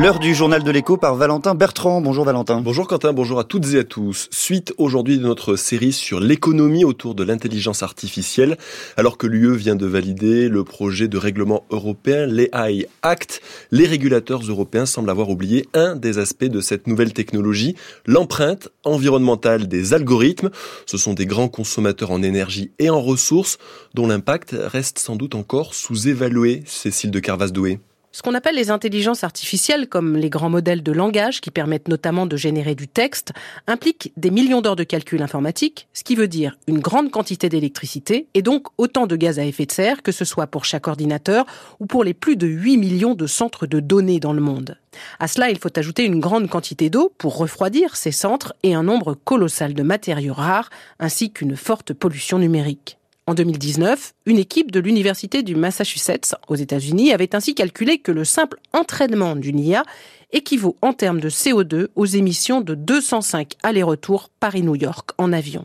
L'heure du journal de l'écho par Valentin Bertrand. Bonjour Valentin. Bonjour Quentin, bonjour à toutes et à tous. Suite aujourd'hui de notre série sur l'économie autour de l'intelligence artificielle, alors que l'UE vient de valider le projet de règlement européen, l'AI Act, les régulateurs européens semblent avoir oublié un des aspects de cette nouvelle technologie, l'empreinte environnementale des algorithmes. Ce sont des grands consommateurs en énergie et en ressources dont l'impact reste sans doute encore sous-évalué, Cécile de Carvas-Doué. Ce qu'on appelle les intelligences artificielles, comme les grands modèles de langage qui permettent notamment de générer du texte, impliquent des millions d'heures de calcul informatique, ce qui veut dire une grande quantité d'électricité et donc autant de gaz à effet de serre, que ce soit pour chaque ordinateur ou pour les plus de 8 millions de centres de données dans le monde. À cela, il faut ajouter une grande quantité d'eau pour refroidir ces centres et un nombre colossal de matériaux rares, ainsi qu'une forte pollution numérique. En 2019, une équipe de l'Université du Massachusetts aux États-Unis avait ainsi calculé que le simple entraînement d'une IA équivaut en termes de CO2 aux émissions de 205 allers-retours Paris-New York en avion.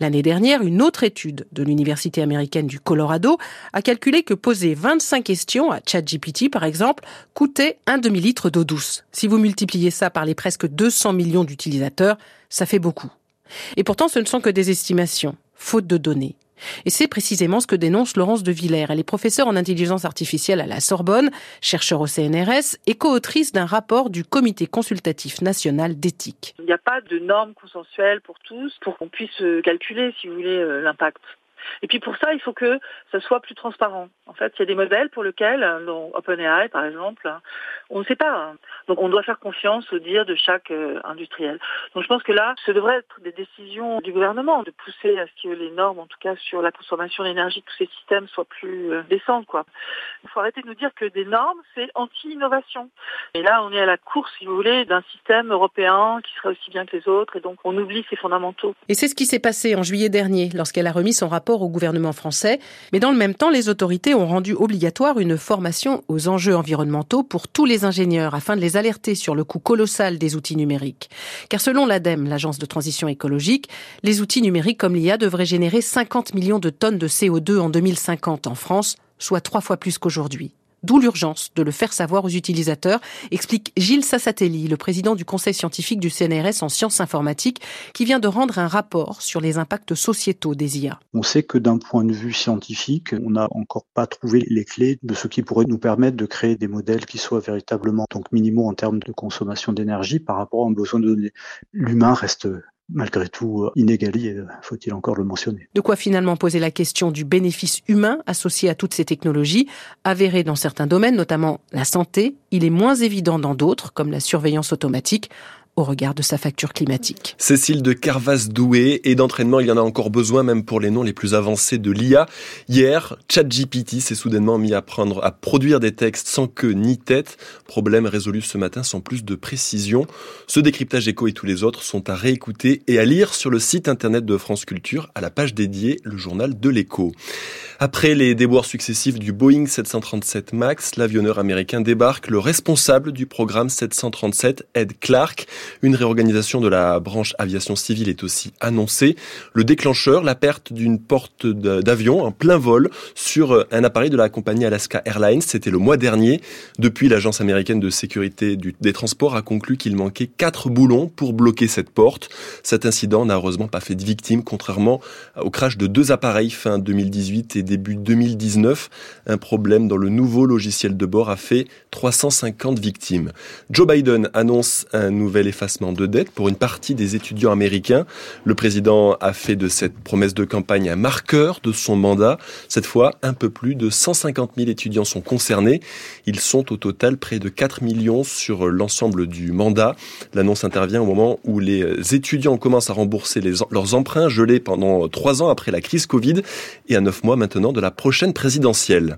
L'année dernière, une autre étude de l'Université américaine du Colorado a calculé que poser 25 questions à ChatGPT, par exemple, coûtait un demi-litre d'eau douce. Si vous multipliez ça par les presque 200 millions d'utilisateurs, ça fait beaucoup. Et pourtant, ce ne sont que des estimations, faute de données. Et c'est précisément ce que dénonce Laurence de Villers. Elle est professeure en intelligence artificielle à la Sorbonne, chercheur au CNRS et co-autrice d'un rapport du Comité consultatif national d'éthique. Il n'y a pas de normes consensuelles pour tous pour qu'on puisse calculer, si vous voulez, euh, l'impact. Et puis pour ça, il faut que ça soit plus transparent. En fait, il y a des modèles pour lesquels, OpenAI par exemple, on ne sait pas. Donc on doit faire confiance au dire de chaque euh, industriel. Donc je pense que là, ce devrait être des décisions du gouvernement de pousser à ce que les normes, en tout cas sur la consommation d'énergie tous ces systèmes, soient plus euh, décentes. Quoi. Il faut arrêter de nous dire que des normes, c'est anti-innovation. Et là, on est à la course, si vous voulez, d'un système européen qui serait aussi bien que les autres, et donc on oublie ses fondamentaux. Et c'est ce qui s'est passé en juillet dernier, lorsqu'elle a remis son rapport au gouvernement français. Mais dans le même temps, les autorités ont rendu obligatoire une formation aux enjeux environnementaux pour tous les ingénieurs afin de les alerter sur le coût colossal des outils numériques. Car selon l'ADEME, l'agence de transition écologique, les outils numériques comme l'IA devraient générer 50 millions de tonnes de CO2 en 2050 en France, soit trois fois plus qu'aujourd'hui. D'où l'urgence de le faire savoir aux utilisateurs, explique Gilles Sassatelli, le président du conseil scientifique du CNRS en sciences informatiques, qui vient de rendre un rapport sur les impacts sociétaux des IA. On sait que d'un point de vue scientifique, on n'a encore pas trouvé les clés de ce qui pourrait nous permettre de créer des modèles qui soient véritablement donc minimaux en termes de consommation d'énergie par rapport à un besoin de données. L'humain reste malgré tout euh, inégalé, euh, faut-il encore le mentionner. De quoi finalement poser la question du bénéfice humain associé à toutes ces technologies, avérées dans certains domaines, notamment la santé, il est moins évident dans d'autres, comme la surveillance automatique au regard de sa facture climatique. Cécile de Carvas-Doué, et d'entraînement, il y en a encore besoin, même pour les noms les plus avancés de l'IA. Hier, ChatGPT s'est soudainement mis à prendre, à produire des textes sans queue ni tête. Problème résolu ce matin sans plus de précision. Ce décryptage écho et tous les autres sont à réécouter et à lire sur le site internet de France Culture, à la page dédiée, le journal de l'écho. Après les déboires successifs du Boeing 737 MAX, l'avionneur américain débarque. Le responsable du programme 737, Ed Clark, une réorganisation de la branche aviation civile est aussi annoncée. Le déclencheur, la perte d'une porte d'avion en plein vol sur un appareil de la compagnie Alaska Airlines. C'était le mois dernier. Depuis, l'agence américaine de sécurité des transports a conclu qu'il manquait quatre boulons pour bloquer cette porte. Cet incident n'a heureusement pas fait de victimes, contrairement au crash de deux appareils fin 2018 et début 2019. Un problème dans le nouveau logiciel de bord a fait 350 victimes. Joe Biden annonce un nouvel effacement de dette pour une partie des étudiants américains. Le président a fait de cette promesse de campagne un marqueur de son mandat. Cette fois, un peu plus de 150 000 étudiants sont concernés. Ils sont au total près de 4 millions sur l'ensemble du mandat. L'annonce intervient au moment où les étudiants commencent à rembourser leurs emprunts gelés pendant trois ans après la crise Covid et à neuf mois maintenant de la prochaine présidentielle.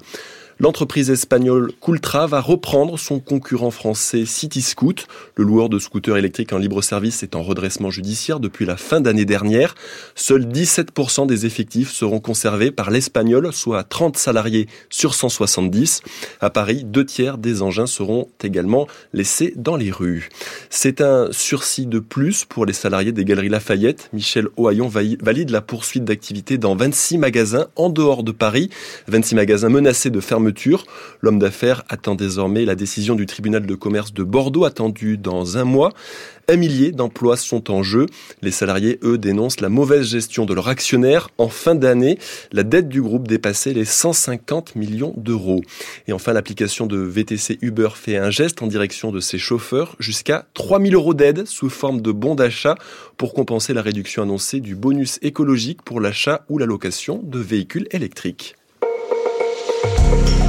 L'entreprise espagnole Coultra va reprendre son concurrent français CityScoot. Le loueur de scooters électriques en libre service est en redressement judiciaire depuis la fin d'année dernière. Seuls 17% des effectifs seront conservés par l'espagnol, soit 30 salariés sur 170. À Paris, deux tiers des engins seront également laissés dans les rues. C'est un sursis de plus pour les salariés des Galeries Lafayette. Michel Ohaillon valide la poursuite d'activité dans 26 magasins en dehors de Paris. 26 magasins menacés de fermeture L'homme d'affaires attend désormais la décision du tribunal de commerce de Bordeaux, attendue dans un mois. Un millier d'emplois sont en jeu. Les salariés, eux, dénoncent la mauvaise gestion de leur actionnaire. En fin d'année, la dette du groupe dépassait les 150 millions d'euros. Et enfin, l'application de VTC Uber fait un geste en direction de ses chauffeurs, jusqu'à 3000 euros d'aide sous forme de bons d'achat pour compenser la réduction annoncée du bonus écologique pour l'achat ou la location de véhicules électriques. you.